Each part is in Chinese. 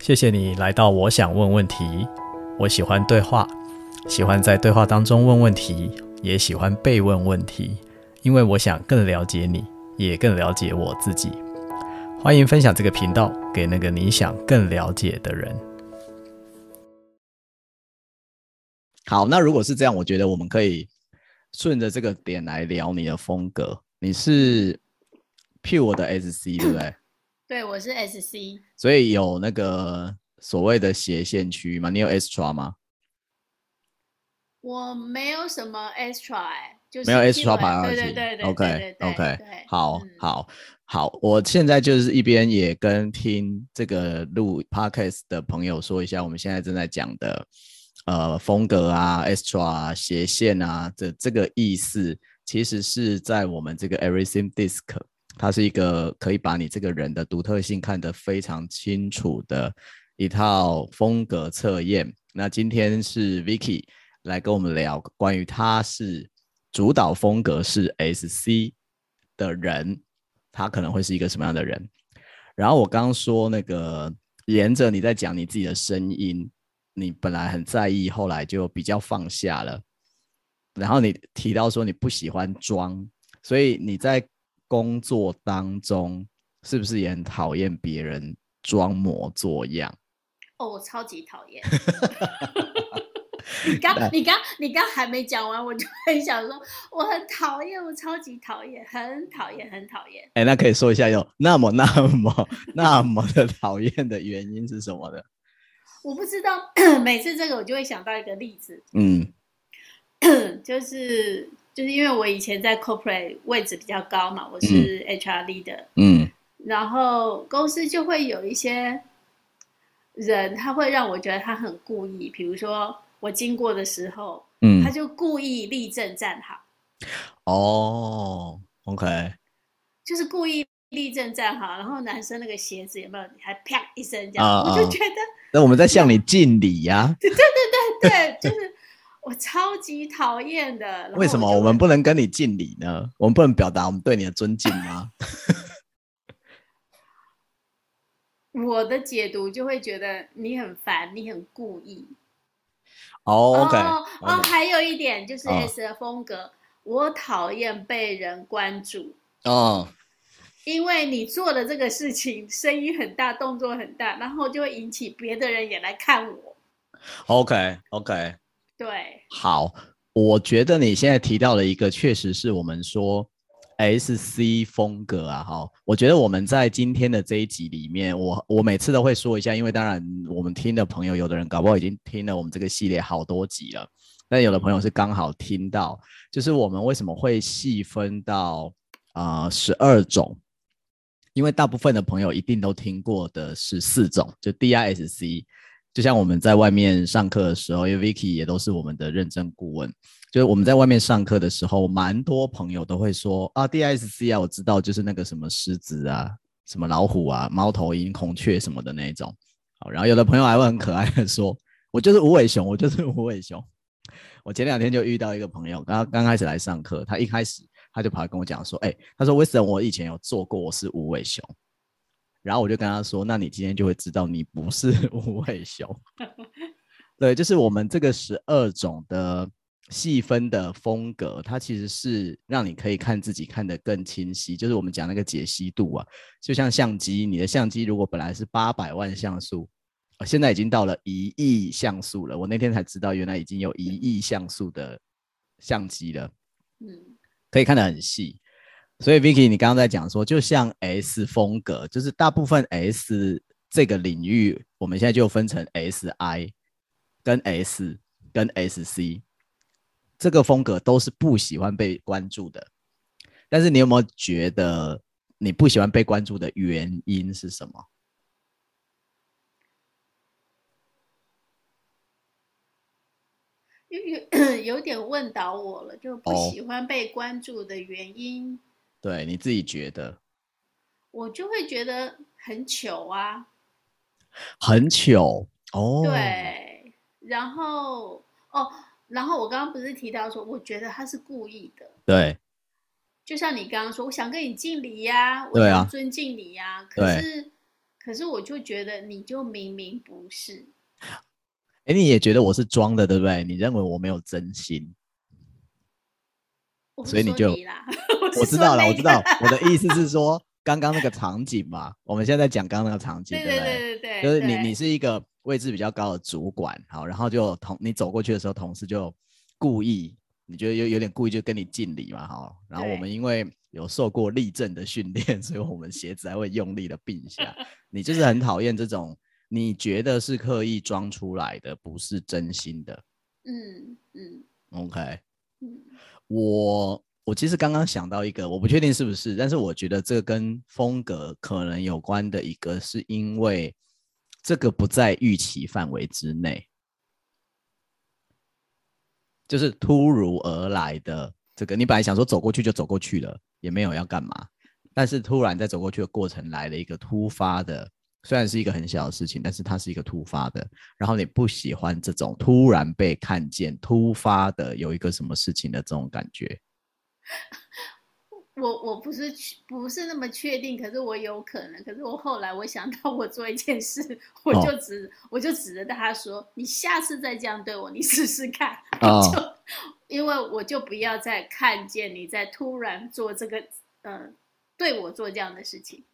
谢谢你来到我想问问题。我喜欢对话，喜欢在对话当中问问题，也喜欢被问问题，因为我想更了解你，也更了解我自己。欢迎分享这个频道给那个你想更了解的人。好，那如果是这样，我觉得我们可以顺着这个点来聊你的风格。你是 Pure 的 SC 对不对？对，我是 SC，所以有那个所谓的斜线区吗？你有 Extra 吗？我没有什么 Extra，哎、就是，没有 Extra 排上去。对对对对，OK OK，好，嗯、好，好。我现在就是一边也跟听这个录 Podcast 的朋友说一下，我们现在正在讲的呃风格啊，Extra 啊，斜线啊，这这个意思其实是在我们这个 Everything Disc。它是一个可以把你这个人的独特性看得非常清楚的一套风格测验。那今天是 Vicky 来跟我们聊关于他是主导风格是 SC 的人，他可能会是一个什么样的人。然后我刚刚说那个沿着你在讲你自己的声音，你本来很在意，后来就比较放下了。然后你提到说你不喜欢装，所以你在。工作当中是不是也很讨厌别人装模作样？哦，我超级讨厌。你刚、你刚、你刚还没讲完，我就很想说，我很讨厌，我超级讨厌，很讨厌，很讨厌。哎，那可以说一下，有那么、那么、那么的讨厌的原因是什么的？我不知道，每次这个我就会想到一个例子，嗯，就是。就是因为我以前在 corporate 位置比较高嘛，我是 HR leader，嗯，然后公司就会有一些人，他会让我觉得他很故意，比如说我经过的时候，嗯，他就故意立正站好。哦，OK，就是故意立正站好，然后男生那个鞋子有没有还啪一声这样，啊、我就觉得，那我们在向你敬礼呀、啊。对对对对，就是。我超级讨厌的。为什么我们不能跟你敬礼呢？我们不能表达我们对你的尊敬吗？我的解读就会觉得你很烦，你很故意。Oh, OK，哦.还有一点就是 S 的风格，oh. 我讨厌被人关注。哦、oh.，因为你做的这个事情声音很大，动作很大，然后就会引起别的人也来看我。OK，OK。对，好，我觉得你现在提到了一个，确实是我们说 SC 风格啊，哈，我觉得我们在今天的这一集里面，我我每次都会说一下，因为当然我们听的朋友，有的人搞不好已经听了我们这个系列好多集了，但有的朋友是刚好听到，就是我们为什么会细分到啊十二种，因为大部分的朋友一定都听过的是四种，就 DISC。就像我们在外面上课的时候，因为 Vicky 也都是我们的认证顾问，就是我们在外面上课的时候，蛮多朋友都会说啊，DSC 啊，我知道，就是那个什么狮子啊，什么老虎啊，猫头鹰、孔雀什么的那一种。好，然后有的朋友还会很可爱的说，我就是无尾熊，我就是无尾熊。我前两天就遇到一个朋友，刚刚开始来上课，他一开始他就跑来跟我讲说，哎、他说 Wisdom，我以前有做过，我是无尾熊。然后我就跟他说：“那你今天就会知道你不是 无尾熊。”对，就是我们这个十二种的细分的风格，它其实是让你可以看自己看得更清晰。就是我们讲那个解析度啊，就像相机，你的相机如果本来是八百万像素，现在已经到了一亿像素了。我那天才知道，原来已经有一亿像素的相机了。嗯，可以看得很细。所以，Vicky，你刚刚在讲说，就像 S 风格，就是大部分 S 这个领域，我们现在就分成 SI 跟 S 跟 SC，这个风格都是不喜欢被关注的。但是，你有没有觉得你不喜欢被关注的原因是什么？有有 有点问倒我了，就不喜欢被关注的原因。Oh. 对，你自己觉得，我就会觉得很糗啊，很糗哦。对，然后哦，然后我刚刚不是提到说，我觉得他是故意的。对，就像你刚刚说，我想跟你敬礼呀，我想尊敬你呀，可是可是我就觉得你就明明不是。哎，你也觉得我是装的，对不对？你认为我没有真心，所以你就我，知道了，我知道。我的意思是说，刚刚那个场景嘛，我们现在在讲刚刚那个场景，对对对对对，就是你你是一个位置比较高的主管，好，然后就同你走过去的时候，同事就故意，你觉得有有点故意就跟你敬礼嘛，好，然后我们因为有受过立正的训练，所以我们鞋子还会用力的并一下。你就是很讨厌这种。你觉得是刻意装出来的，不是真心的。嗯嗯。OK。嗯。我我其实刚刚想到一个，我不确定是不是，但是我觉得这个跟风格可能有关的一个，是因为这个不在预期范围之内，就是突如而来的这个，你本来想说走过去就走过去了，也没有要干嘛，但是突然在走过去的过程来了一个突发的。虽然是一个很小的事情，但是它是一个突发的。然后你不喜欢这种突然被看见、突发的有一个什么事情的这种感觉。我我不是不是那么确定，可是我有可能。可是我后来我想到，我做一件事，我就指、哦、我就指着他说：“你下次再这样对我，你试试看。哦 ”就因为我就不要再看见你在突然做这个，嗯、呃，对我做这样的事情。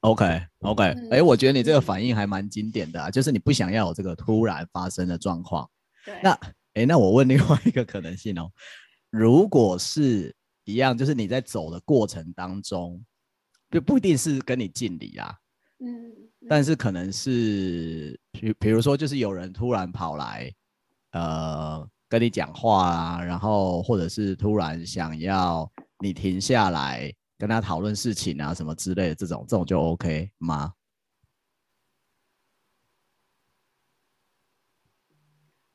OK，OK，哎，我觉得你这个反应还蛮经典的啊，就是你不想要有这个突然发生的状况。对。那，哎，那我问另外一个可能性哦，如果是一样，就是你在走的过程当中，就不一定是跟你敬礼啊，嗯，但是可能是，比比如说，就是有人突然跑来，呃，跟你讲话啊，然后或者是突然想要你停下来。跟他讨论事情啊，什么之类的，这种这种就 OK 吗？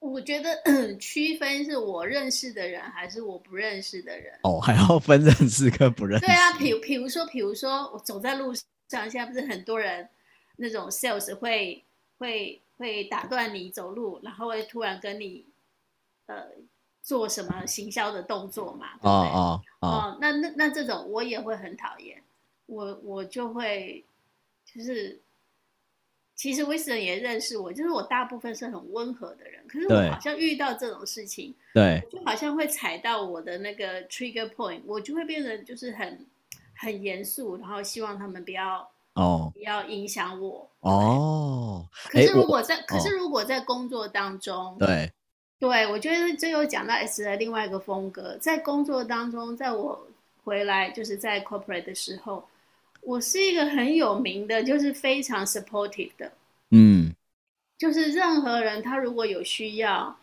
我觉得 区分是我认识的人还是我不认识的人。哦，还要分认识跟不认识。对啊，比比如说，比如说我走在路上，现在不是很多人那种 sales 会会会打断你走路，然后会突然跟你呃。做什么行销的动作嘛？哦哦哦，那那那这种我也会很讨厌，我我就会就是，其实威斯人也认识我，就是我大部分是很温和的人，可是我好像遇到这种事情，对，就好像会踩到我的那个 trigger point，我就会变得就是很很严肃，然后希望他们不要哦，不要影响我哦。可是如果在，可是如果在工作当中，对。对，我觉得这又讲到 S 的另外一个风格，在工作当中，在我回来就是在 corporate 的时候，我是一个很有名的，就是非常 supportive 的，嗯，就是任何人他如果有需要，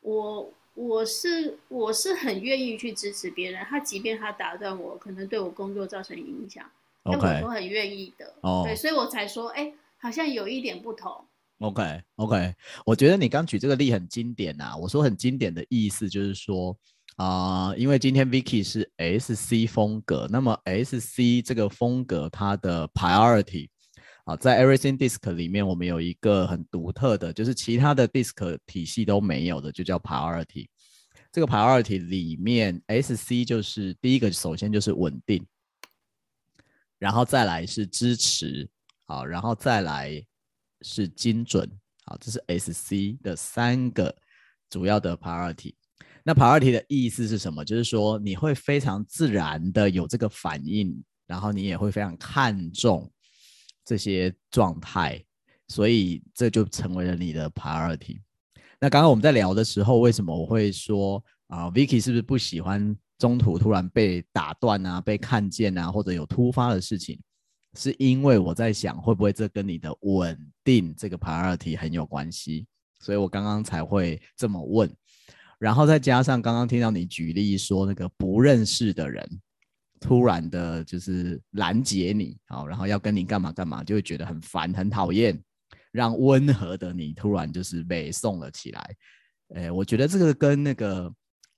我我是我是很愿意去支持别人，他即便他打断我，可能对我工作造成影响，那我都很愿意的，哦，对，所以我才说，哎，好像有一点不同。OK OK，我觉得你刚举这个例很经典呐、啊。我说很经典的意思就是说啊、因为今天 Vicky 是 SC 风格，那么 SC 这个风格它的 priority 啊，在 Everything Disc 里面，我们有一个很独特的，就是其他的 Disc 体系都没有的，就叫 priority。这个 priority 里面，SC 就是第一个，首先就是稳定，然后再来是支持，好，然后再来。是精准，好，这是 SC 的三个主要的 priority。那 priority 的意思是什么？就是说你会非常自然的有这个反应，然后你也会非常看重这些状态，所以这就成为了你的 priority。那刚刚我们在聊的时候，为什么我会说啊，，Vicky 是不是不喜欢中途突然被打断啊，被看见啊，或者有突发的事情？是因为我在想，会不会这跟你的稳定这个 priority 很有关系，所以我刚刚才会这么问。然后再加上刚刚听到你举例说，那个不认识的人突然的就是拦截你，好，然后要跟你干嘛干嘛，就会觉得很烦很讨厌，让温和的你突然就是被送了起来。诶，我觉得这个跟那个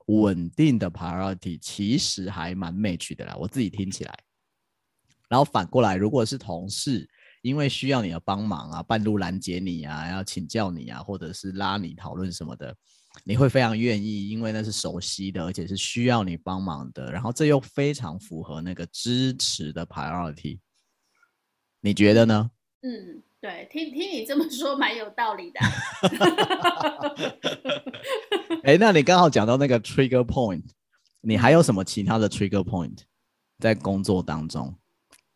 稳定的 priority 其实还蛮 match 的啦，我自己听起来。然后反过来，如果是同事，因为需要你的帮忙啊，半路拦截你啊，要请教你啊，或者是拉你讨论什么的，你会非常愿意，因为那是熟悉的，而且是需要你帮忙的。然后这又非常符合那个支持的 priority，你觉得呢？嗯，对，听听你这么说，蛮有道理的。哎，那你刚好讲到那个 trigger point，你还有什么其他的 trigger point，在工作当中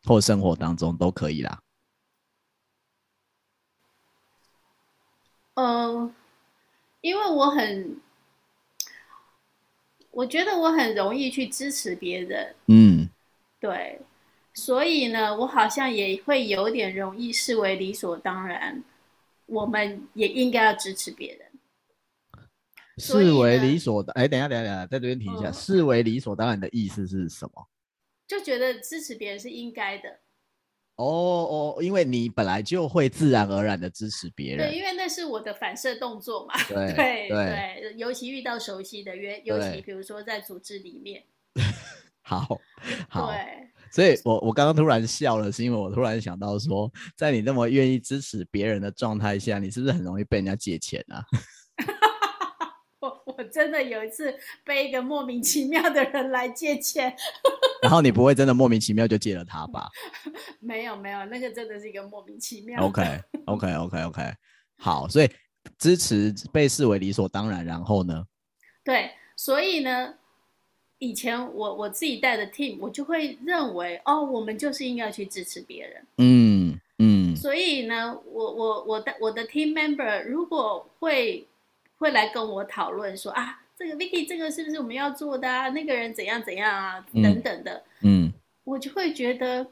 或生活当中都可以啦。呃，因为我很，我觉得我很容易去支持别人。嗯，对。所以呢，我好像也会有点容易视为理所当然，我们也应该要支持别人。视为理所的，哎，等一下，等一下，等一下，在这边停一下。视为理所当然的意思是什么？就觉得支持别人是应该的。哦哦，因为你本来就会自然而然的支持别人。对，因为那是我的反射动作嘛。对对对，尤其遇到熟悉的，约，尤其比如说在组织里面。好，好。对。所以我我刚刚突然笑了，是因为我突然想到说，在你那么愿意支持别人的状态下，你是不是很容易被人家借钱啊？我我真的有一次被一个莫名其妙的人来借钱，然后你不会真的莫名其妙就借了他吧？没有没有，那个真的是一个莫名其妙。OK OK OK OK，好，所以支持被视为理所当然，然后呢？对，所以呢？以前我我自己带的 team，我就会认为哦，我们就是应该去支持别人。嗯嗯。所以呢，我我我的我的 team member 如果会会来跟我讨论说啊，这个 Vicky 这个是不是我们要做的啊？那个人怎样怎样啊，等等的。嗯。我就会觉得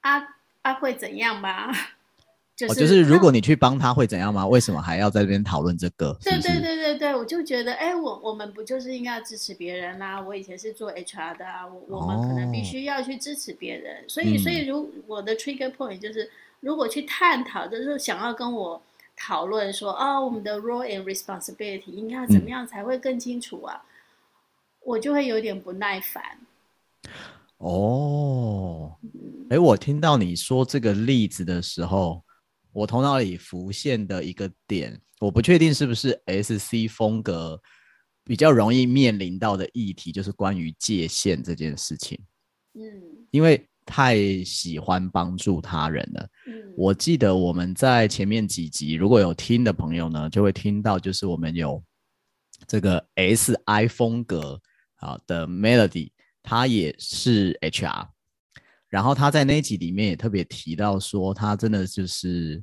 啊啊会怎样吧？就是、哦，就是如果你去帮他会怎样吗？为什么还要在这边讨论这个？对对对对对，我就觉得，哎，我我们不就是应该要支持别人啦、啊？我以前是做 HR 的啊，我我们可能必须要去支持别人。哦、所以所以如我的 trigger point 就是，如果去探讨，就是想要跟我讨论说，哦，我们的 role and responsibility 应该要怎么样才会更清楚啊？嗯、我就会有点不耐烦。哦，哎，我听到你说这个例子的时候。我头脑里浮现的一个点，我不确定是不是 SC 风格比较容易面临到的议题，就是关于界限这件事情。嗯，因为太喜欢帮助他人了。嗯，我记得我们在前面几集如果有听的朋友呢，就会听到，就是我们有这个 SI 风格啊的 Melody，他也是 HR。然后他在那一集里面也特别提到说，他真的就是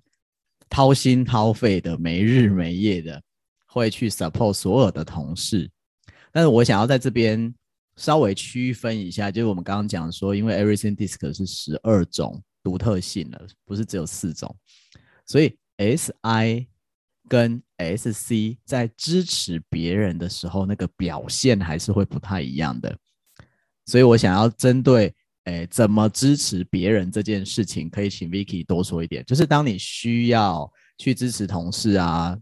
掏心掏肺的，没日没夜的会去 support 所有的同事。但是我想要在这边稍微区分一下，就是我们刚刚讲说，因为 Everything DiSC 是十二种独特性的，不是只有四种，所以 SI 跟 SC 在支持别人的时候，那个表现还是会不太一样的。所以我想要针对。诶，怎么支持别人这件事情，可以请 Vicky 多说一点。就是当你需要去支持同事啊，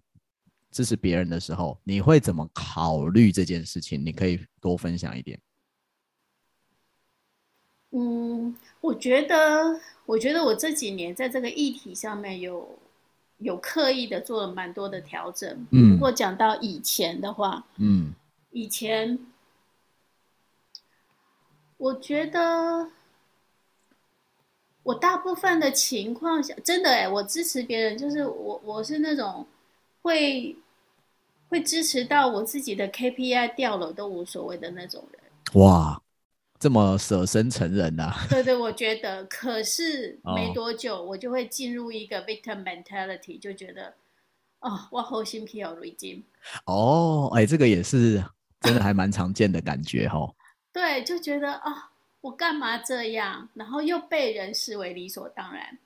支持别人的时候，你会怎么考虑这件事情？你可以多分享一点。嗯，我觉得，我觉得我这几年在这个议题上面有有刻意的做了蛮多的调整。嗯，如果讲到以前的话，嗯，以前。我觉得，我大部分的情况下，真的哎，我支持别人，就是我我是那种会会支持到我自己的 KPI 掉了都无所谓的那种人。哇，这么舍身成仁呐、啊？对对，我觉得。可是没多久，我就会进入一个 victim mentality，就觉得哦，我好心皮好累金。哦，哎，这个也是真的还蛮常见的感觉哦。对，就觉得啊、哦，我干嘛这样？然后又被人视为理所当然。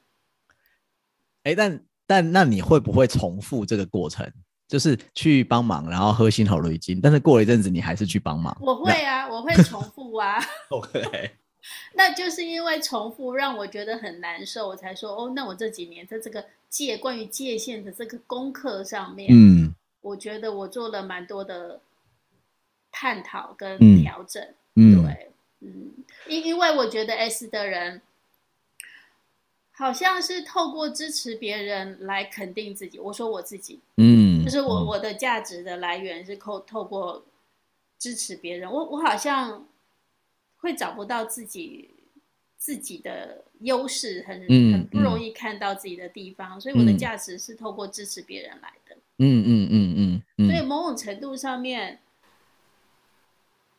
哎，但但那你会不会重复这个过程？就是去帮忙，然后喝心头雷金，但是过了一阵子，你还是去帮忙？我会啊，我会重复啊。OK，那就是因为重复让我觉得很难受，我才说哦，那我这几年在这个界关于界限的这个功课上面，嗯，我觉得我做了蛮多的探讨跟调整。嗯嗯，对，嗯，因因为我觉得 S 的人好像是透过支持别人来肯定自己。我说我自己，嗯，就是我、嗯、我的价值的来源是透透过支持别人。我我好像会找不到自己自己的优势，很、嗯、很不容易看到自己的地方，嗯、所以我的价值是透过支持别人来的。嗯嗯嗯嗯，嗯，所以某种程度上面，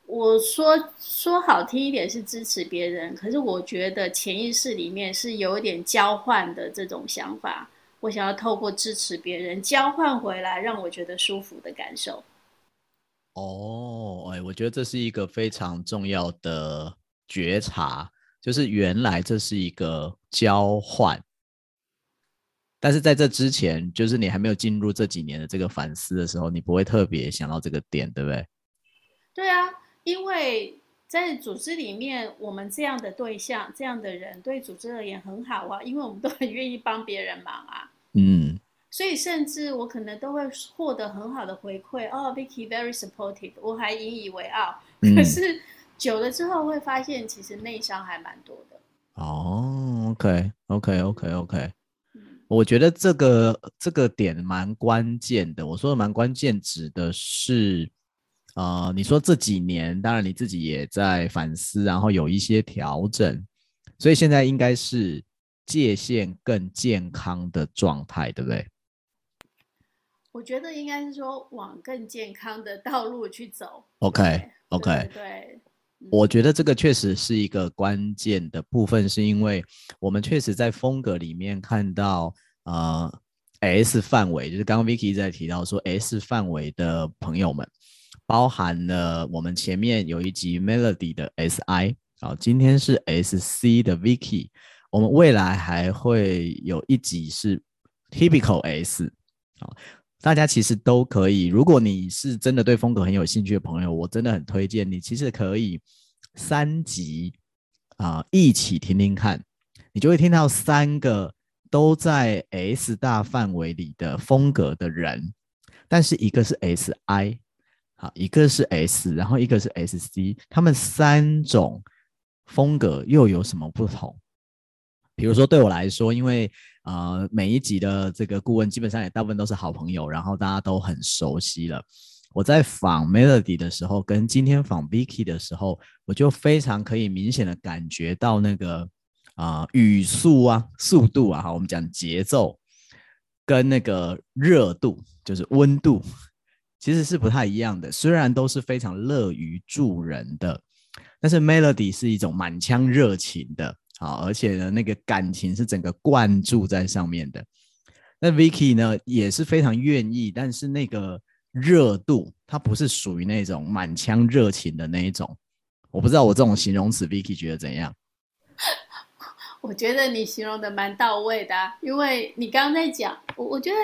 我说说好听一点是支持别人，可是我觉得潜意识里面是有一点交换的这种想法。我想要透过支持别人交换回来，让我觉得舒服的感受。哦，哎，我觉得这是一个非常重要的觉察，就是原来这是一个交换。但是在这之前，就是你还没有进入这几年的这个反思的时候，你不会特别想到这个点，对不对？对啊，因为在组织里面，我们这样的对象、这样的人，对组织而言很好啊，因为我们都很愿意帮别人忙啊。嗯。所以甚至我可能都会获得很好的回馈哦，Vicky very supportive，我还引以为傲。嗯。可是久了之后会发现，其实内伤还蛮多的。哦，OK，OK，OK，OK。我觉得这个这个点蛮关键的。我说的蛮关键，指的是，呃，你说这几年，当然你自己也在反思，然后有一些调整，所以现在应该是界限更健康的状态，对不对？我觉得应该是说往更健康的道路去走。OK，OK，对。我觉得这个确实是一个关键的部分，是因为我们确实在风格里面看到，呃，S 范围，就是刚刚 Vicky 在提到说 S 范围的朋友们，包含了我们前面有一集 Melody 的 SI，好，今天是 SC 的 Vicky，我们未来还会有一集是 Typical S，好。大家其实都可以，如果你是真的对风格很有兴趣的朋友，我真的很推荐你，其实可以三集啊、一起听听看，你就会听到三个都在 S 大范围里的风格的人，但是一个是 SI，好，一个是 S，然后一个是 SC，他们三种风格又有什么不同？比如说对我来说，因为呃每一集的这个顾问基本上也大部分都是好朋友，然后大家都很熟悉了。我在访 Melody 的时候，跟今天访 Vicky 的时候，我就非常可以明显的感觉到那个啊、语速啊、速度啊，好，我们讲节奏跟那个热度，就是温度，其实是不太一样的。虽然都是非常乐于助人的，但是 Melody 是一种满腔热情的。好，而且呢，那个感情是整个灌注在上面的。那 Vicky 呢，也是非常愿意，但是那个热度，它不是属于那种满腔热情的那一种。我不知道我这种形容词，Vicky 觉得怎样？我觉得你形容的蛮到位的，因为你刚刚在讲，我我觉得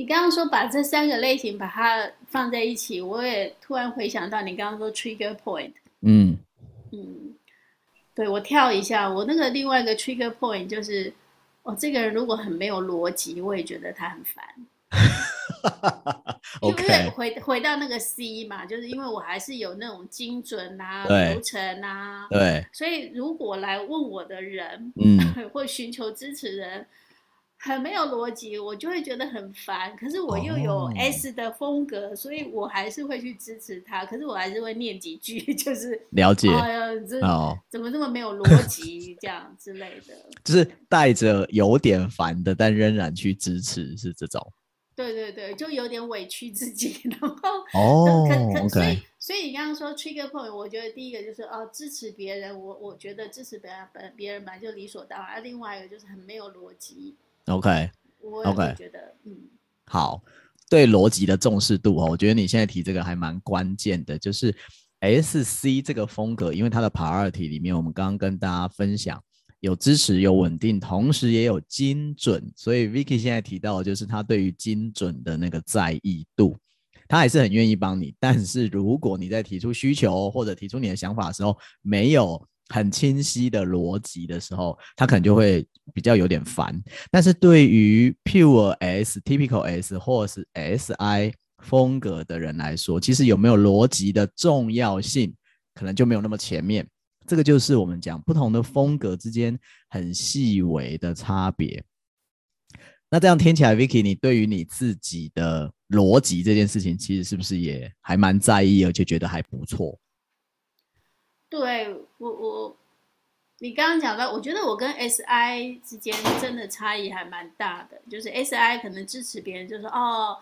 你刚刚说把这三个类型把它放在一起，我也突然回想到你刚刚说 trigger point，嗯嗯。对，我跳一下，我那个另外一个 trigger point 就是，哦，这个人如果很没有逻辑，我也觉得他很烦。因为回回到那个 C 嘛，就是因为我还是有那种精准啊、流程啊，对，所以如果来问我的人，嗯，或寻求支持人。很没有逻辑，我就会觉得很烦。可是我又有 S 的风格，哦、所以我还是会去支持他。可是我还是会念几句，就是了解。哎呀，这、哦、怎么这么没有逻辑，这样之类的。就是带着有点烦的，但仍然去支持，是这种。对对对，就有点委屈自己，然后哦，可可 okay 所以所以你刚刚说 trigger point，我觉得第一个就是哦，支持别人，我我觉得支持别人本别人本来就理所当然。另外一个就是很没有逻辑。OK，OK，我觉得，嗯，好，对逻辑的重视度哦，我觉得你现在提这个还蛮关键的，就是 SC 这个风格，因为它的 priority 里面，我们刚刚跟大家分享有支持、有稳定，同时也有精准，所以 Vicky 现在提到的就是他对于精准的那个在意度，他还是很愿意帮你，但是如果你在提出需求或者提出你的想法的时候，没有很清晰的逻辑的时候，他可能就会比较有点烦。但是对于 Pure S、Typical S 或是 SI 风格的人来说，其实有没有逻辑的重要性，可能就没有那么前面。这个就是我们讲不同的风格之间很细微的差别。那这样听起来，Vicky，你对于你自己的逻辑这件事情，其实是不是也还蛮在意，而且觉得还不错？对我我你刚刚讲到，我觉得我跟 SI 之间真的差异还蛮大的，就是 SI 可能支持别人，就是说哦，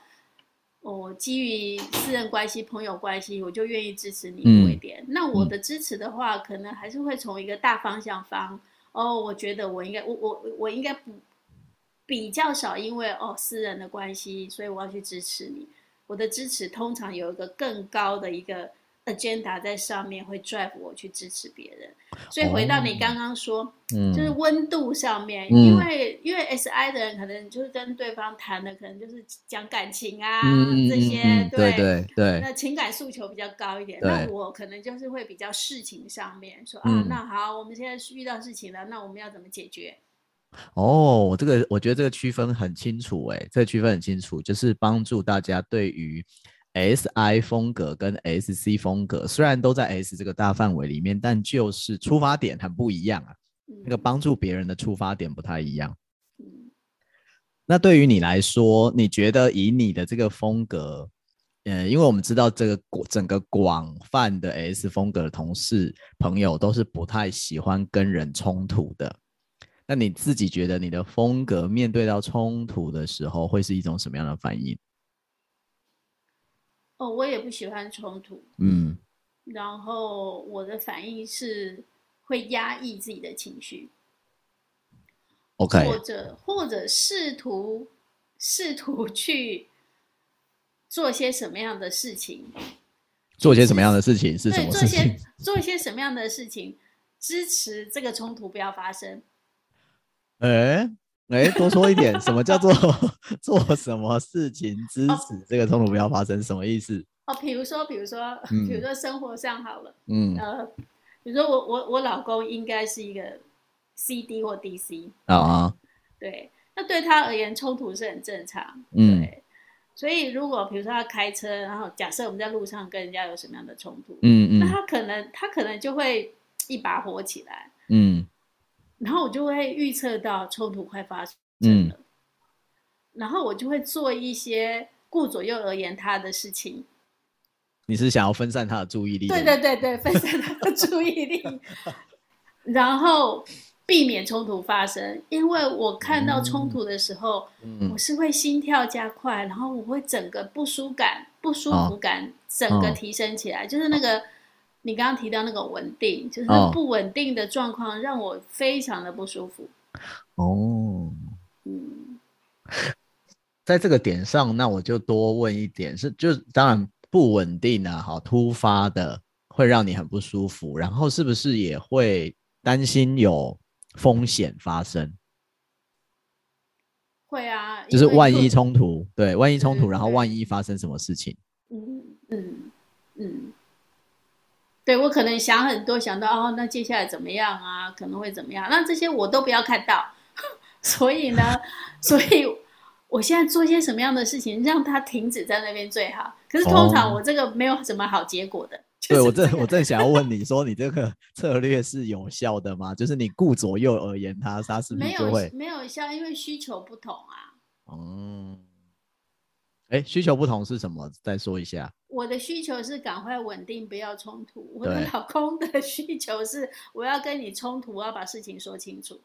我基于私人关系、朋友关系，我就愿意支持你多一点。嗯、那我的支持的话，可能还是会从一个大方向方。哦，我觉得我应该，我我我应该不比较少，因为哦私人的关系，所以我要去支持你。我的支持通常有一个更高的一个 agenda 在上面，会 drive 我去支持别人。所以回到你刚刚说，哦、就是温度上面，嗯、因为因为 SI 的人可能就是跟对方谈的，可能就是讲感情啊、嗯、这些，嗯、对对对，对那情感诉求比较高一点。那我可能就是会比较事情上面说啊，那好，我们现在遇到事情了，那我们要怎么解决？哦，这个我觉得这个区分很清楚，哎，这个区分很清楚，就是帮助大家对于 S I 风格跟 S C 风格，虽然都在 S 这个大范围里面，但就是出发点很不一样啊。那个帮助别人的出发点不太一样。那对于你来说，你觉得以你的这个风格，嗯，因为我们知道这个整个广泛的 S 风格的同事朋友都是不太喜欢跟人冲突的。那你自己觉得你的风格面对到冲突的时候会是一种什么样的反应？哦，我也不喜欢冲突。嗯，然后我的反应是会压抑自己的情绪。OK，或者或者试图试图去做些什么样的事情？做些什么样的事情是什么事情？做些做一些什么样的事情支持这个冲突不要发生？哎哎，多说一点，什么叫做做什么事情支持这个冲突不要发生？什么意思？哦，比如说，比如说，嗯、比如说生活上好了，嗯，呃，比如说我我我老公应该是一个 CD 或 DC 啊啊，对，那对他而言冲突是很正常，嗯，对，所以如果比如说他开车，然后假设我们在路上跟人家有什么样的冲突，嗯嗯，那他可能他可能就会一把火起来，嗯。然后我就会预测到冲突快发生了，嗯、然后我就会做一些顾左右而言他的事情。你是想要分散他的注意力？对对对对，分散他的注意力，然后避免冲突发生。因为我看到冲突的时候，嗯、我是会心跳加快，然后我会整个不舒感、不舒服感、哦、整个提升起来，哦、就是那个。你刚刚提到那个稳定，就是不稳定的状况，让我非常的不舒服。哦，嗯，在这个点上，那我就多问一点，是就当然不稳定啊，好突发的会让你很不舒服，然后是不是也会担心有风险发生？会啊，就是万一冲突，对，万一冲突，然后万一发生什么事情？嗯嗯嗯。对，我可能想很多，想到哦，那接下来怎么样啊？可能会怎么样？那这些我都不要看到。所以呢，所以我现在做些什么样的事情，让它停止在那边最好。可是通常我这个没有什么好结果的。哦这个、对，我正我正想要问你说，你这个 策略是有效的吗？就是你顾左右而言他，他是不是就会没有没有效？因为需求不同啊。嗯。哎，需求不同是什么？再说一下。我的需求是赶快稳定，不要冲突。我的老公的 需求是，我要跟你冲突，我要把事情说清楚。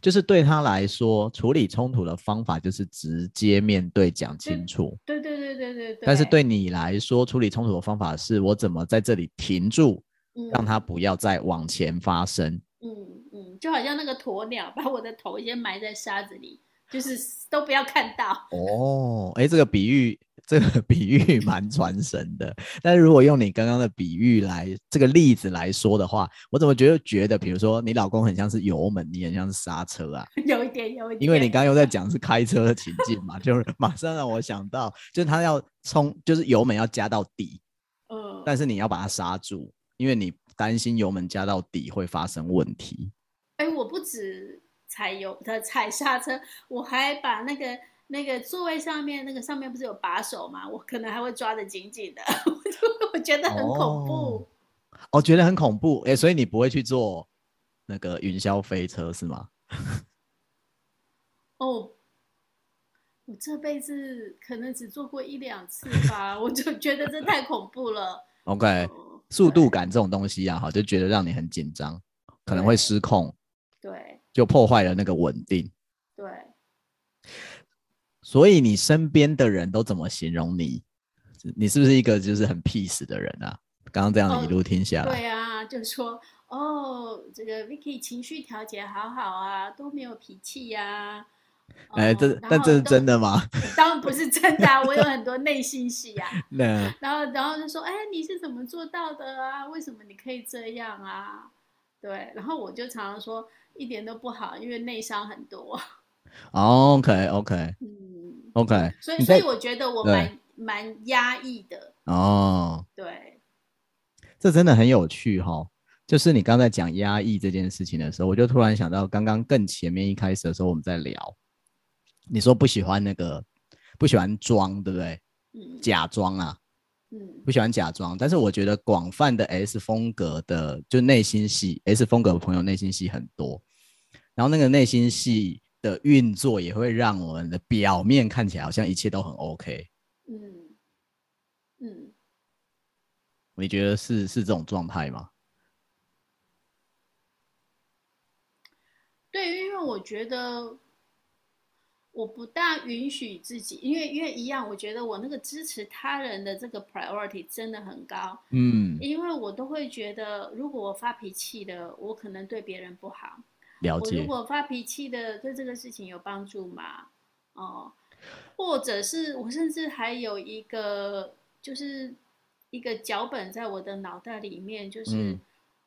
就是对他来说，处理冲突的方法就是直接面对讲清楚。对对对对对对。但是对你来说，处理冲突的方法是我怎么在这里停住，嗯、让他不要再往前发生。嗯嗯，就好像那个鸵鸟把我的头先埋在沙子里。就是都不要看到 哦，哎，这个比喻，这个比喻蛮传神的。但是如果用你刚刚的比喻来这个例子来说的话，我怎么觉得觉得，比如说你老公很像是油门，你很像是刹车啊？有一点，有一点。因为你刚刚又在讲是开车的情境嘛，就是马上让我想到，就是他要冲，就是油门要加到底，嗯，但是你要把它刹住，因为你担心油门加到底会发生问题。哎，我不止。踩油的踩刹车，我还把那个那个座位上面那个上面不是有把手吗？我可能还会抓得紧紧的，我觉得很恐怖。哦，觉得很恐怖，哎，所以你不会去坐那个云霄飞车是吗？哦，我这辈子可能只坐过一两次吧，我就觉得这太恐怖了。OK，、嗯、速度感这种东西啊，哈，就觉得让你很紧张。可能会失控，对，就破坏了那个稳定。对，所以你身边的人都怎么形容你？你是不是一个就是很 peace 的人啊？刚刚这样一路听下来，哦、对啊，就说哦，这个 Vicky 情绪调节好好啊，都没有脾气呀、啊。哎，这、哦、但这是真的吗？当然不是真的啊，我有很多内心戏啊。那然后然后就说，哎，你是怎么做到的啊？为什么你可以这样啊？对，然后我就常常说一点都不好，因为内伤很多。Oh, OK OK，嗯，OK，所以所以我觉得我蛮蛮压抑的。哦，对，这真的很有趣哈、哦。就是你刚才讲压抑这件事情的时候，我就突然想到，刚刚更前面一开始的时候我们在聊，你说不喜欢那个不喜欢装，对不对？嗯，假装啊，嗯，不喜欢假装。但是我觉得广泛的 S 风格的，就内心戏 S 风格的朋友内心戏很多，然后那个内心戏的运作也会让我们的表面看起来好像一切都很 OK。嗯嗯，你觉得是是这种状态吗？对，因为我觉得我不大允许自己，因为因为一样，我觉得我那个支持他人的这个 priority 真的很高，嗯，因为我都会觉得，如果我发脾气的，我可能对别人不好。了解。我如果发脾气的，对这个事情有帮助吗？哦，或者是我甚至还有一个，就是一个脚本在我的脑袋里面，就是、嗯、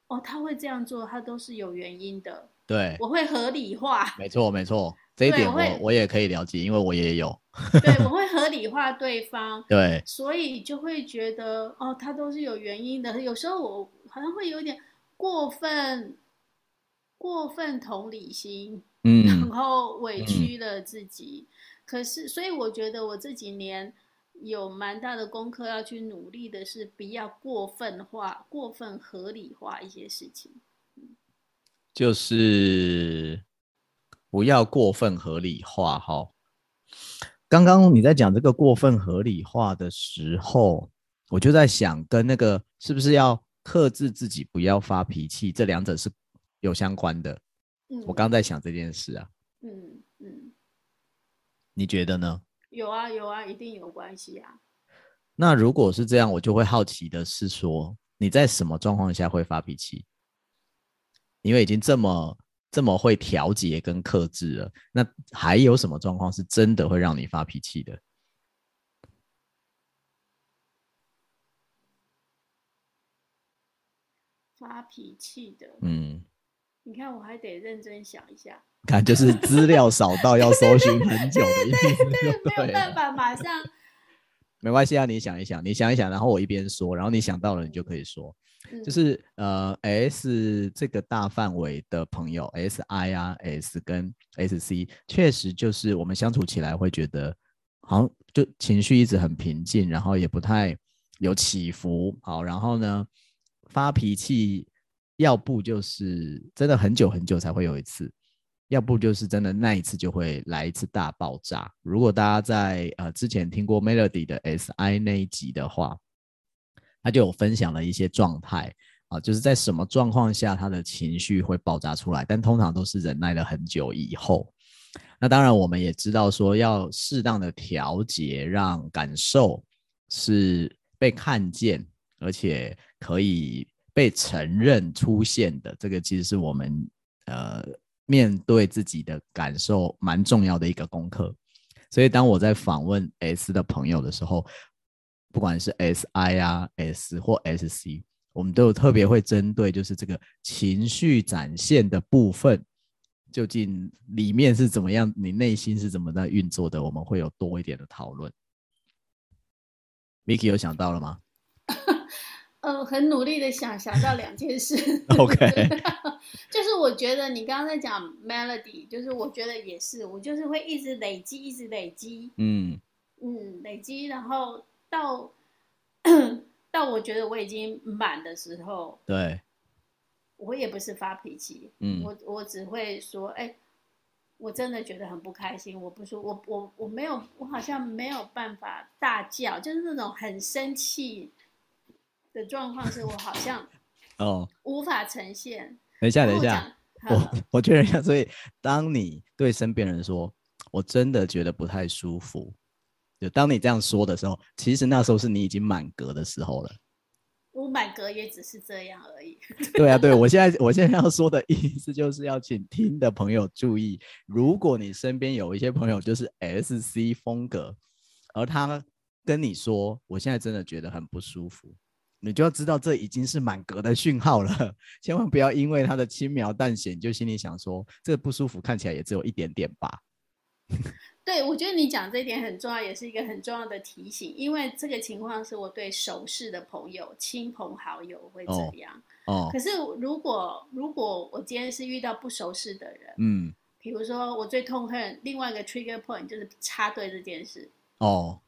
哦，他会这样做，他都是有原因的。对，我会合理化。没错，没错，这一点我我，我也可以了解，因为我也有。对，我会合理化对方。对，所以就会觉得哦，他都是有原因的。有时候我好像会有点过分，过分同理心，嗯，然后委屈了自己。嗯、可是，所以我觉得我这几年有蛮大的功课要去努力的是，不要过分化、过分合理化一些事情。就是不要过分合理化哈。刚刚你在讲这个过分合理化的时候，我就在想，跟那个是不是要克制自己不要发脾气，这两者是有相关的。嗯，我刚刚在想这件事啊。嗯嗯，你觉得呢？有啊有啊，一定有关系啊。那如果是这样，我就会好奇的是说，你在什么状况下会发脾气？因为已经这么这么会调节跟克制了，那还有什么状况是真的会让你发脾气的？发脾气的，嗯，你看我还得认真想一下。看，就是资料少到要搜寻很久的意思，对，没有办法马上。没关系啊，你想一想，你想一想，然后我一边说，然后你想到了，你就可以说。就是呃，S 这个大范围的朋友，S I 啊，S 跟 S C，确实就是我们相处起来会觉得，好像就情绪一直很平静，然后也不太有起伏，好，然后呢，发脾气，要不就是真的很久很久才会有一次，要不就是真的那一次就会来一次大爆炸。如果大家在呃之前听过 Melody 的 S I 那一集的话。他就有分享了一些状态啊，就是在什么状况下他的情绪会爆炸出来，但通常都是忍耐了很久以后。那当然，我们也知道说要适当的调节，让感受是被看见，而且可以被承认出现的。这个其实是我们呃面对自己的感受蛮重要的一个功课。所以当我在访问 S 的朋友的时候，不管是 S I 啊 S 或 S C，我们都有特别会针对，就是这个情绪展现的部分，究竟里面是怎么样，你内心是怎么在运作的，我们会有多一点的讨论。Miki 有想到了吗？呃，很努力的想想到两件事。OK，就是我觉得你刚刚在讲 Melody，就是我觉得也是，我就是会一直累积，一直累积，嗯嗯，累积，然后。到 到我觉得我已经满的时候，对，我也不是发脾气，嗯，我我只会说，哎、欸，我真的觉得很不开心，我不说，我我我没有，我好像没有办法大叫，就是那种很生气的状况，是我好像 哦无法呈现，等一下，等一下，我我确认一下。所以，当你对身边人说“我真的觉得不太舒服”，就当你这样说的时候，其实那时候是你已经满格的时候了。我满格也只是这样而已。对啊，对，我现在我现在要说的意思就是要请听的朋友注意，如果你身边有一些朋友就是 S C 风格，而他跟你说“我现在真的觉得很不舒服”。你就要知道，这已经是满格的讯号了，千万不要因为他的轻描淡写，就心里想说这不舒服看起来也只有一点点吧。对，我觉得你讲这一点很重要，也是一个很重要的提醒，因为这个情况是我对熟识的朋友、亲朋好友会这样。哦。哦，可是如果如果我今天是遇到不熟识的人，嗯，比如说我最痛恨另外一个 trigger point 就是插队这件事。哦。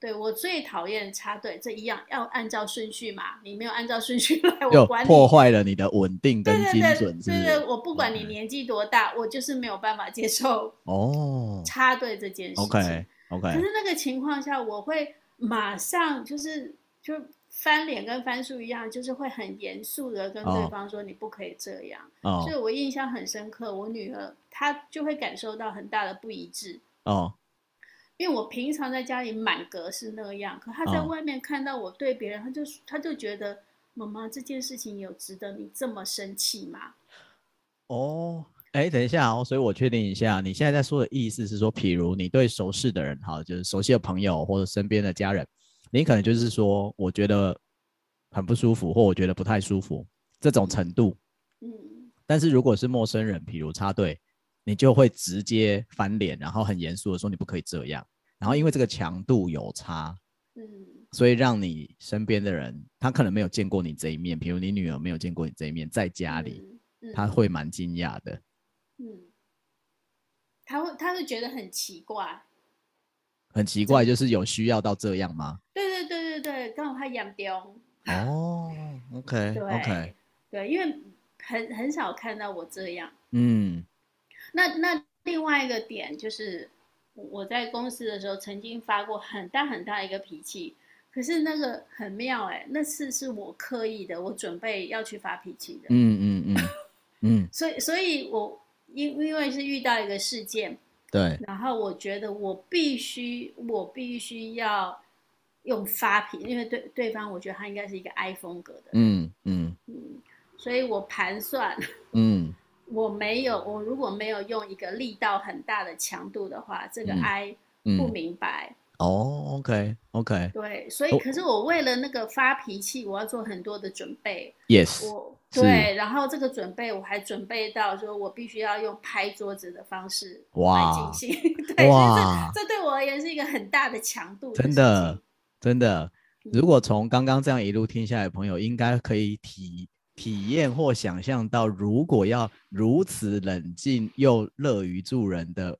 对，我最讨厌插队，这一样要按照顺序嘛？你没有按照顺序来，我管你，破坏了你的稳定跟精准。对对对，对，我不管你年纪多大，我就是没有办法接受哦插队这件事。OK OK。可是那个情况下，我会马上就是就翻脸跟翻书一样，就是会很严肃的跟对方说你不可以这样。哦。所以我印象很深刻，我女儿她就会感受到很大的不一致。哦。因为我平常在家里满格是那样，可他在外面看到我对别人，哦、他就他就觉得妈妈这件事情有值得你这么生气吗？哦，哎，等一下哦，所以我确定一下，你现在在说的意思是说，譬如你对熟识的人，哈，就是熟悉的朋友或者身边的家人，你可能就是说，我觉得很不舒服，或我觉得不太舒服这种程度。嗯。但是如果是陌生人，譬如插队。你就会直接翻脸，然后很严肃的说你不可以这样，然后因为这个强度有差，嗯，所以让你身边的人他可能没有见过你这一面，比如你女儿没有见过你这一面，在家里，嗯嗯、他会蛮惊讶的，嗯，他会他会觉得很奇怪，很奇怪，就是有需要到这样吗？对对对对对，刚好他养膘哦，OK 对 OK，对，因为很很少看到我这样，嗯。那那另外一个点就是，我在公司的时候曾经发过很大很大一个脾气，可是那个很妙哎、欸，那次是我刻意的，我准备要去发脾气的。嗯嗯嗯 嗯。所以所以我因因为是遇到一个事件，对，然后我觉得我必须我必须要用发脾，因为对对方我觉得他应该是一个 I 风格的。嗯嗯嗯，所以我盘算。嗯。我没有，我如果没有用一个力道很大的强度的话，这个 I 不明白。哦，OK，OK。对，所以可是我为了那个发脾气，我要做很多的准备。Yes。我对，然后这个准备我还准备到说，我必须要用拍桌子的方式来进行。对，哇，这这对我而言是一个很大的强度。真的，真的。如果从刚刚这样一路听下来，朋友应该可以体。体验或想象到，如果要如此冷静又乐于助人的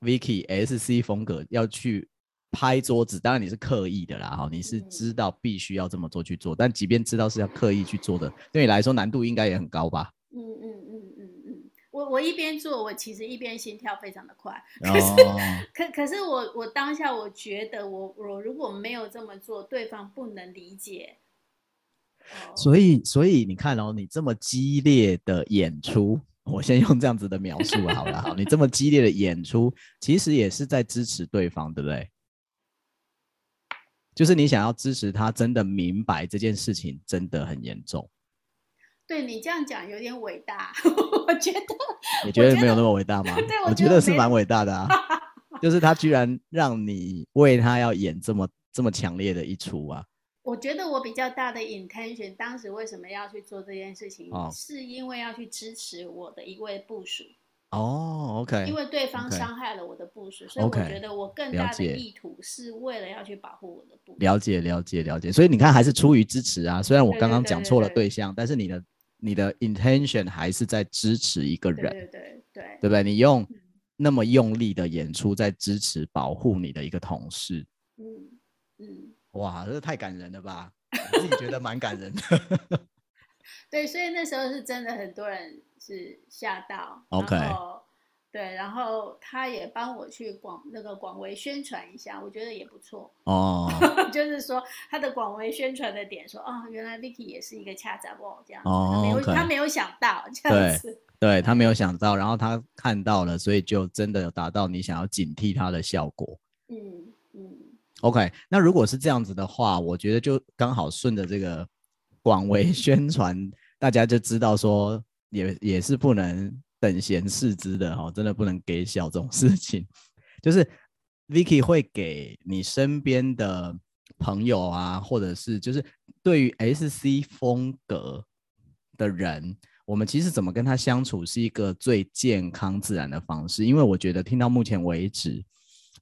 Vicky SC 风格要去拍桌子，当然你是刻意的啦，哈，你是知道必须要这么做去做，但即便知道是要刻意去做的，对你来说难度应该也很高吧？嗯嗯嗯嗯嗯，我我一边做，我其实一边心跳非常的快，可是、哦、可可是我我当下我觉得我我如果没有这么做，对方不能理解。所以，所以你看哦，你这么激烈的演出，我先用这样子的描述好了，好，你这么激烈的演出，其实也是在支持对方，对不对？就是你想要支持他，真的明白这件事情真的很严重。对，你这样讲有点伟大，我觉得。你觉得没有那么伟大吗？对，我觉得是蛮伟大的啊。就是他居然让你为他要演这么这么强烈的一出啊。我觉得我比较大的 intention，当时为什么要去做这件事情，哦、是因为要去支持我的一位部属。哦，OK。因为对方伤害了我的部属，okay, 所以我觉得我更大的意图是为了要去保护我的部属。了解，了解，了解。所以你看，还是出于支持啊。虽然我刚刚讲错了对象，对对对对对，但是你的你的 intention 还是在支持一个人。对对对对，对，对不对？你用那么用力的演出，在支持保护你的一个同事。嗯嗯。哇，这太感人了吧！我自己觉得蛮感人的。对，所以那时候是真的很多人是吓到。OK。对，然后他也帮我去广那个广为宣传一下，我觉得也不错哦。就是说他的广为宣传的点说，哦，原来 Vicky 也是一个恰杂哦，这样子，哦、他没有 okay 他没有想到这样子，对，对他没有想到，然后他看到了，所以就真的有达到你想要警惕他的效果。嗯嗯。OK，那如果是这样子的话，我觉得就刚好顺着这个广为宣传，大家就知道说也也是不能。等闲视之的哈，真的不能给小这种事情。就是 Vicky 会给你身边的朋友啊，或者是就是对于 SC 风格的人，我们其实怎么跟他相处是一个最健康自然的方式。因为我觉得听到目前为止，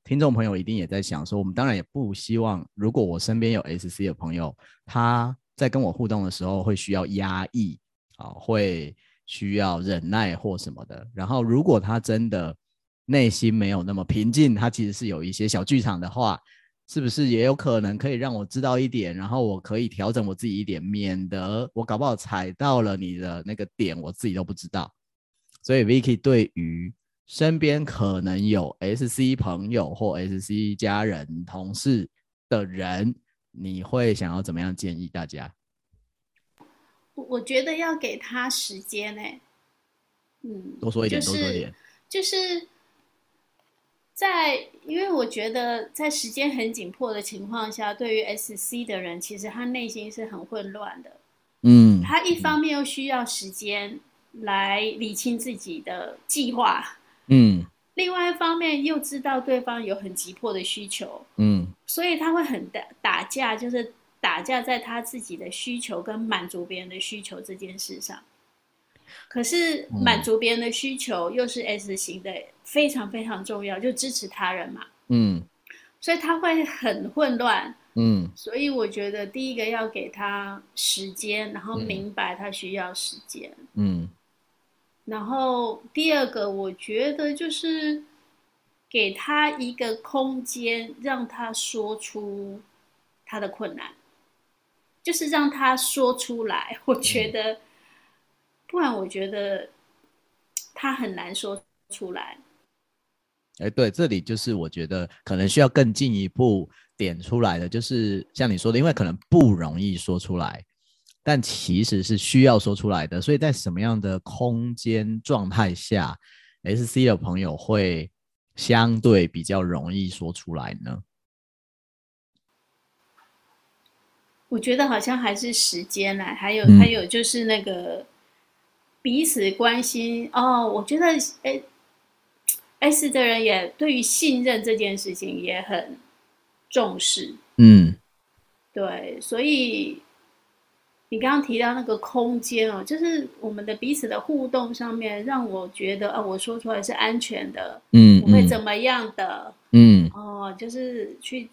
听众朋友一定也在想说，我们当然也不希望，如果我身边有 SC 的朋友，他在跟我互动的时候会需要压抑啊，会。需要忍耐或什么的，然后如果他真的内心没有那么平静，他其实是有一些小剧场的话，是不是也有可能可以让我知道一点，然后我可以调整我自己一点，免得我搞不好踩到了你的那个点，我自己都不知道。所以 Vicky 对于身边可能有 SC 朋友或 SC 家人、同事的人，你会想要怎么样建议大家？我觉得要给他时间呢，嗯，多说一点，多说一点，就是在，因为我觉得在时间很紧迫的情况下，对于 SC 的人，其实他内心是很混乱的，嗯，他一方面又需要时间来理清自己的计划，嗯，另外一方面又知道对方有很急迫的需求，嗯，所以他会很打打架，就是。打架在他自己的需求跟满足别人的需求这件事上，可是满足别人的需求又是 S 型的，非常非常重要，就支持他人嘛。嗯，所以他会很混乱。嗯，所以我觉得第一个要给他时间，然后明白他需要时间。嗯，然后第二个我觉得就是给他一个空间，让他说出他的困难。就是让他说出来，我觉得，嗯、不然我觉得他很难说出来。哎，对，这里就是我觉得可能需要更进一步点出来的，就是像你说的，因为可能不容易说出来，但其实是需要说出来的。所以在什么样的空间状态下，SC 的朋友会相对比较容易说出来呢？我觉得好像还是时间来，还有、嗯、还有就是那个彼此关心哦。我觉得 S S 的人也对于信任这件事情也很重视。嗯，对，所以你刚刚提到那个空间哦，就是我们的彼此的互动上面，让我觉得啊、哦，我说出来是安全的，嗯，不会怎么样的，嗯，哦，就是去。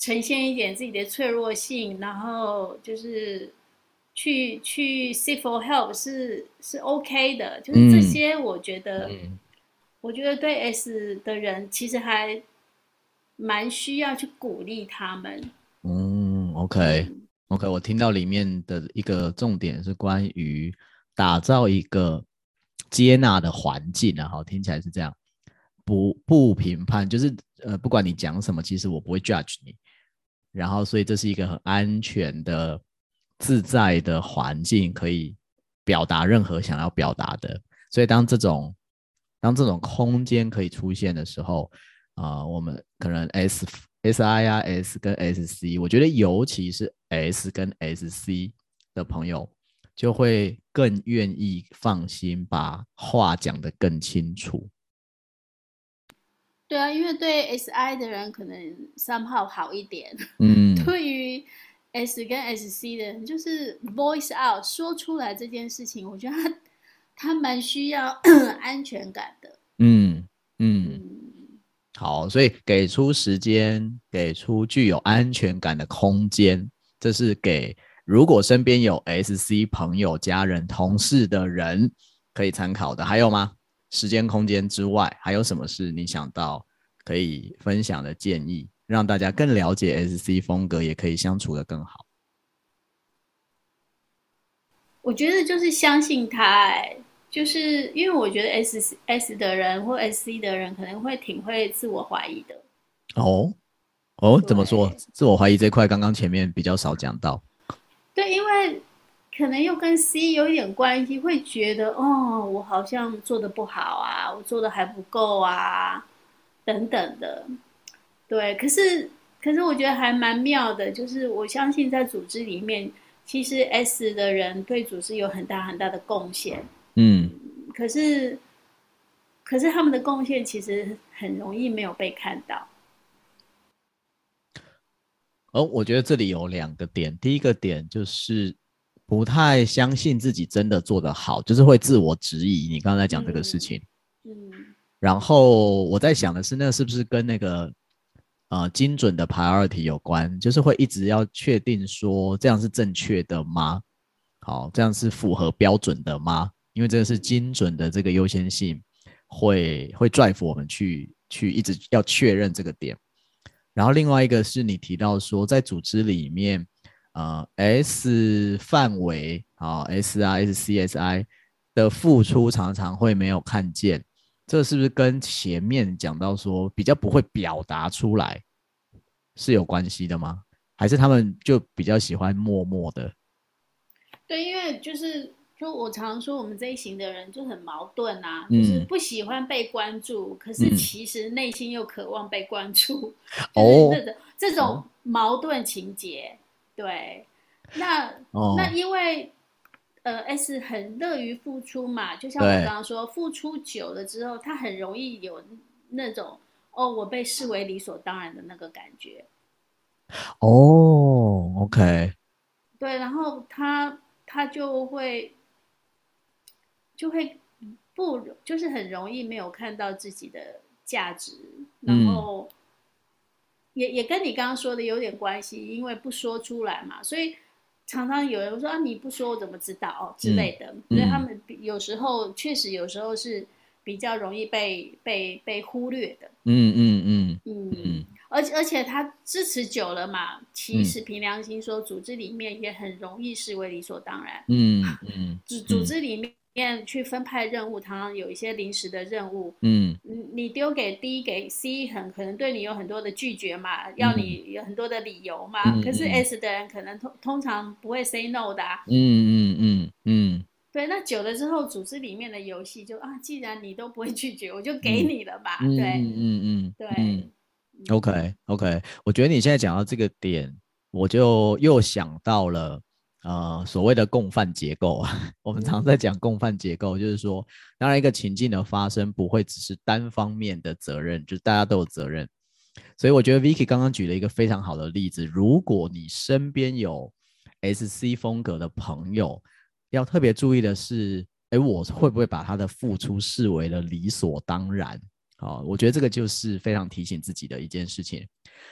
呈现一点自己的脆弱性，然后就是去去 seek for help 是是 OK 的，就是这些我觉得，嗯、我觉得对 S 的人其实还蛮需要去鼓励他们。嗯，OK，OK，、OK，我听到里面的一个重点是关于打造一个接纳的环境啊，好，听起来是这样，不不评判，就是呃，不管你讲什么，其实我不会 judge 你。然后，所以这是一个很安全的、自在的环境，可以表达任何想要表达的。所以，当这种当这种空间可以出现的时候，啊、呃，我们可能 S S I 啊，S 跟 S C，我觉得尤其是 S 跟 S C 的朋友，就会更愿意放心把话讲得更清楚。对啊，因为对 S I 的人可能 somehow 好一点，嗯，对于 S 跟 S C 的人，就是 voice out 说出来这件事情，我觉得他他蛮需要 安全感的，嗯嗯，嗯好，所以给出时间，给出具有安全感的空间，这是给如果身边有 S C 朋友、家人、同事的人可以参考的，还有吗？时间空间之外，还有什么是你想到可以分享的建议，让大家更了解 SC 风格，也可以相处得更好？我觉得就是相信他，就是因为我觉得 S S 的人或 S C 的人可能会挺会自我怀疑的。哦哦，怎么说？自我怀疑这块，刚刚前面比较少讲到。对，因为可能又跟 C 有一点关系，会觉得哦，我好像做的不好啊，我做的还不够啊，等等的。对，可是可是我觉得还蛮妙的，就是我相信在组织里面，其实 S 的人对组织有很大很大的贡献。嗯，可是可是他们的贡献其实很容易没有被看到。哦，我觉得这里有两个点。第一个点就是不太相信自己真的做得好，就是会自我质疑。你刚才讲这个事情，嗯，嗯，然后我在想的是，那是不是跟那个呃精准的 priority 有关？就是会一直要确定说这样是正确的吗？好，这样是符合标准的吗？因为这个是精准的这个优先性会，会会 drive 我们去去一直要确认这个点。然后另外一个是你提到说，在组织里面，呃，S 范围啊，S 啊，S C S I 的付出常常会没有看见，这是不是跟前面讲到说比较不会表达出来是有关系的吗？还是他们就比较喜欢默默的？对，因为就是。就我常说，我们这一型的人就很矛盾啊，嗯、就是不喜欢被关注，可是其实内心又渴望被关注，哦、嗯，就是这种这种矛盾情节。对，那、哦、那因为呃 S 很乐于付出嘛，就像我刚刚说，付出久了之后，他很容易有那种哦，我被视为理所当然的那个感觉。哦，OK。对，然后他他就会。就会不就是很容易没有看到自己的价值，然后也也跟你刚刚说的有点关系，因为不说出来嘛，所以常常有人说啊，你不说我怎么知道哦之类的，所以他们有时候确实有时候是比较容易被被被忽略的。嗯嗯嗯。嗯嗯，而且而且他支持久了嘛，其实凭良心说，组织里面也很容易视为理所当然。嗯嗯，组组织里面。去分派任务，常常有一些临时的任务。嗯，你丢给 D 给 C，很可能对你有很多的拒绝嘛，嗯、要你有很多的理由嘛。嗯、可是 S 的人可能通通常不会 say no 的、啊。嗯嗯嗯嗯。对，那久了之后，组织里面的游戏就啊，既然你都不会拒绝，我就给你了吧。嗯、对，嗯嗯嗯，对。嗯、OK OK，我觉得你现在讲到这个点，我就又想到了。呃，所谓的共犯结构啊，我们常在讲共犯结构，就是说，当然一个情境的发生不会只是单方面的责任，就是大家都有责任。所以我觉得 Vicky 刚刚举了一个非常好的例子，如果你身边有 SC 风格的朋友，要特别注意的是，哎，我会不会把他的付出视为了理所当然？好，我觉得这个就是非常提醒自己的一件事情。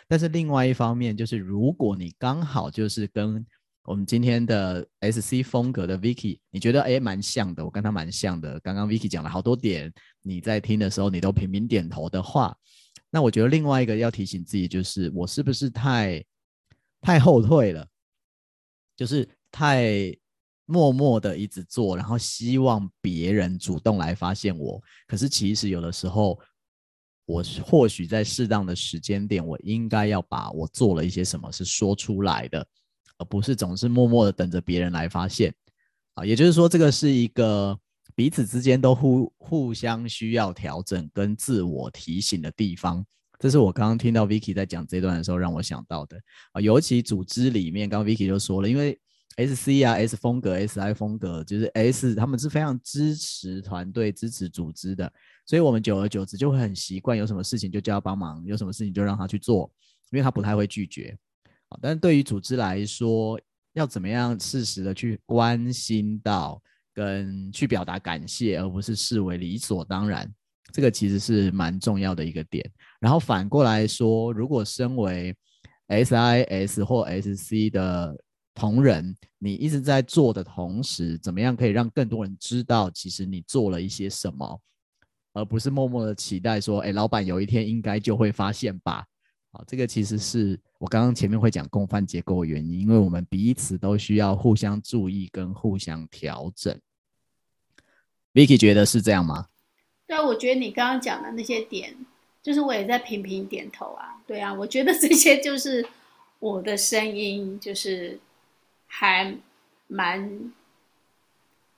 但是另外一方面，就是如果你刚好就是跟我们今天的 SC 风格的 Vicky，你觉得哎蛮像的，我跟他蛮像的。刚刚 Vicky 讲了好多点，你在听的时候你都频频点头的话，那我觉得另外一个要提醒自己就是，我是不是太太后退了？就是太默默的一直做，然后希望别人主动来发现我。可是其实有的时候，我或许在适当的时间点，我应该要把我做了一些什么是说出来的。而不是总是默默的等着别人来发现，啊，也就是说，这个是一个彼此之间都互互相需要调整跟自我提醒的地方。这是我刚刚听到 Vicky 在讲这段的时候让我想到的啊，尤其组织里面，刚刚 Vicky 就说了，因为 SC 啊 S 风格 SI 风格就是 S 他们是非常支持团队、支持组织的，所以我们久而久之就会很习惯，有什么事情就叫他帮忙，有什么事情就让他去做，因为他不太会拒绝。但对于组织来说，要怎么样适时的去关心到跟去表达感谢，而不是视为理所当然，这个其实是蛮重要的一个点。然后反过来说，如果身为 SIS 或 SC 的同仁，你一直在做的同时，怎么样可以让更多人知道，其实你做了一些什么，而不是默默的期待说，哎，老板有一天应该就会发现吧。好，这个其实是我刚刚前面会讲共犯结构的原因，因为我们彼此都需要互相注意跟互相调整。Vicky 觉得是这样吗？对啊，我觉得你刚刚讲的那些点，就是我也在频频点头啊。对啊，我觉得这些就是我的声音，就是还蛮，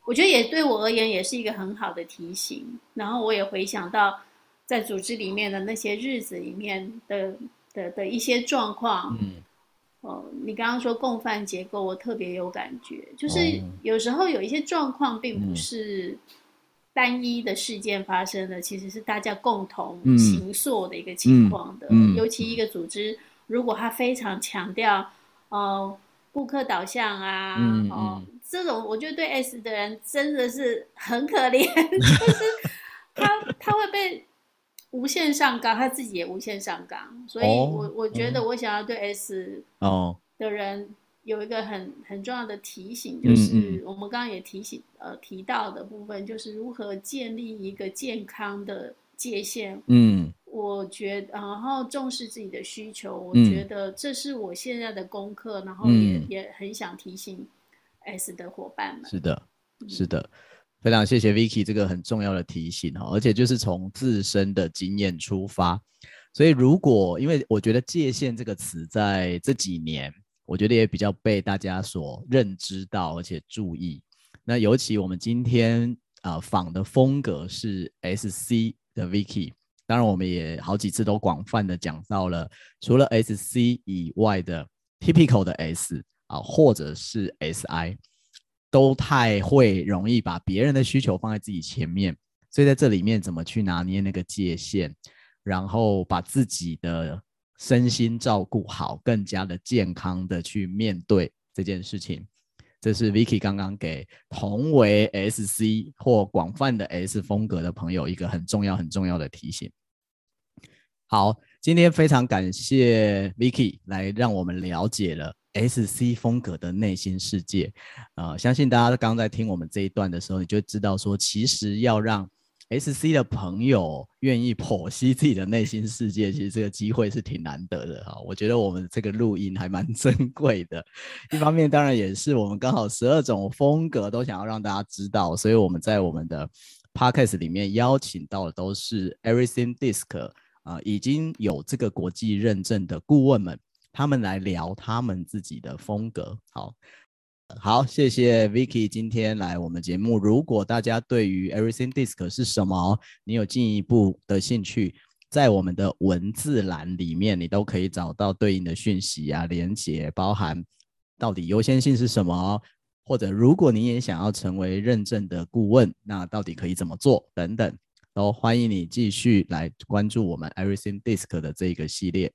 我觉得也对我而言也是一个很好的提醒。然后我也回想到在组织里面的那些日子里面的的的一些状况。嗯。哦，你刚刚说共犯结构，我特别有感觉，就是有时候有一些状况并不是单一的事件发生的，嗯、其实是大家共同行塑的一个情况的。嗯嗯嗯、尤其一个组织，如果他非常强调呃顾客导向啊，哦，这种我觉得对 S 的人真的是很可怜，就是他他会被。无限上纲，他自己也无限上纲，所以我，我我觉得我想要对 S 哦。的人有一个很很重要的提醒，就是我们刚刚也提醒呃提到的部分，就是如何建立一个健康的界限。嗯，我觉得，然后重视自己的需求，我觉得这是我现在的功课，然后也也很想提醒 S 的伙伴们。是的，是的。非常谢谢 Vicky 这个很重要的提醒哈，而且就是从自身的经验出发，所以如果因为我觉得界限这个词在这几年，我觉得也比较被大家所认知到，而且注意。那尤其我们今天啊访的风格是 SC 的 Vicky，当然我们也好几次都广泛的讲到了，除了 SC 以外的 Typical 的 S 啊，或者是 SI。都太会容易把别人的需求放在自己前面，所以在这里面怎么去拿捏那个界限，然后把自己的身心照顾好，更加的健康的去面对这件事情，这是 Vicky 刚刚给同为 SC 或广泛的 S 风格的朋友一个很重要很重要的提醒。好，今天非常感谢 Vicky 来让我们了解了。SC 风格的内心世界，呃，相信大家刚刚在听我们这一段的时候，你就知道说，其实要让 SC 的朋友愿意剖析自己的内心世界，其实这个机会是挺难得的哈。我觉得我们这个录音还蛮珍贵的，一方面当然也是我们刚好十二种风格都想要让大家知道，所以我们在我们的 Podcast 里面邀请到的都是 Everything DiSC 啊、呃，已经有这个国际认证的顾问们。他们来聊他们自己的风格，好，好，谢谢 Vicky 今天来我们节目。如果大家对于 Everything DiSC 是什么，你有进一步的兴趣，在我们的文字栏里面，你都可以找到对应的讯息啊、连结，包含到底优先性是什么，或者如果你也想要成为认证的顾问，那到底可以怎么做等等，都欢迎你继续来关注我们 Everything DiSC 的这个系列。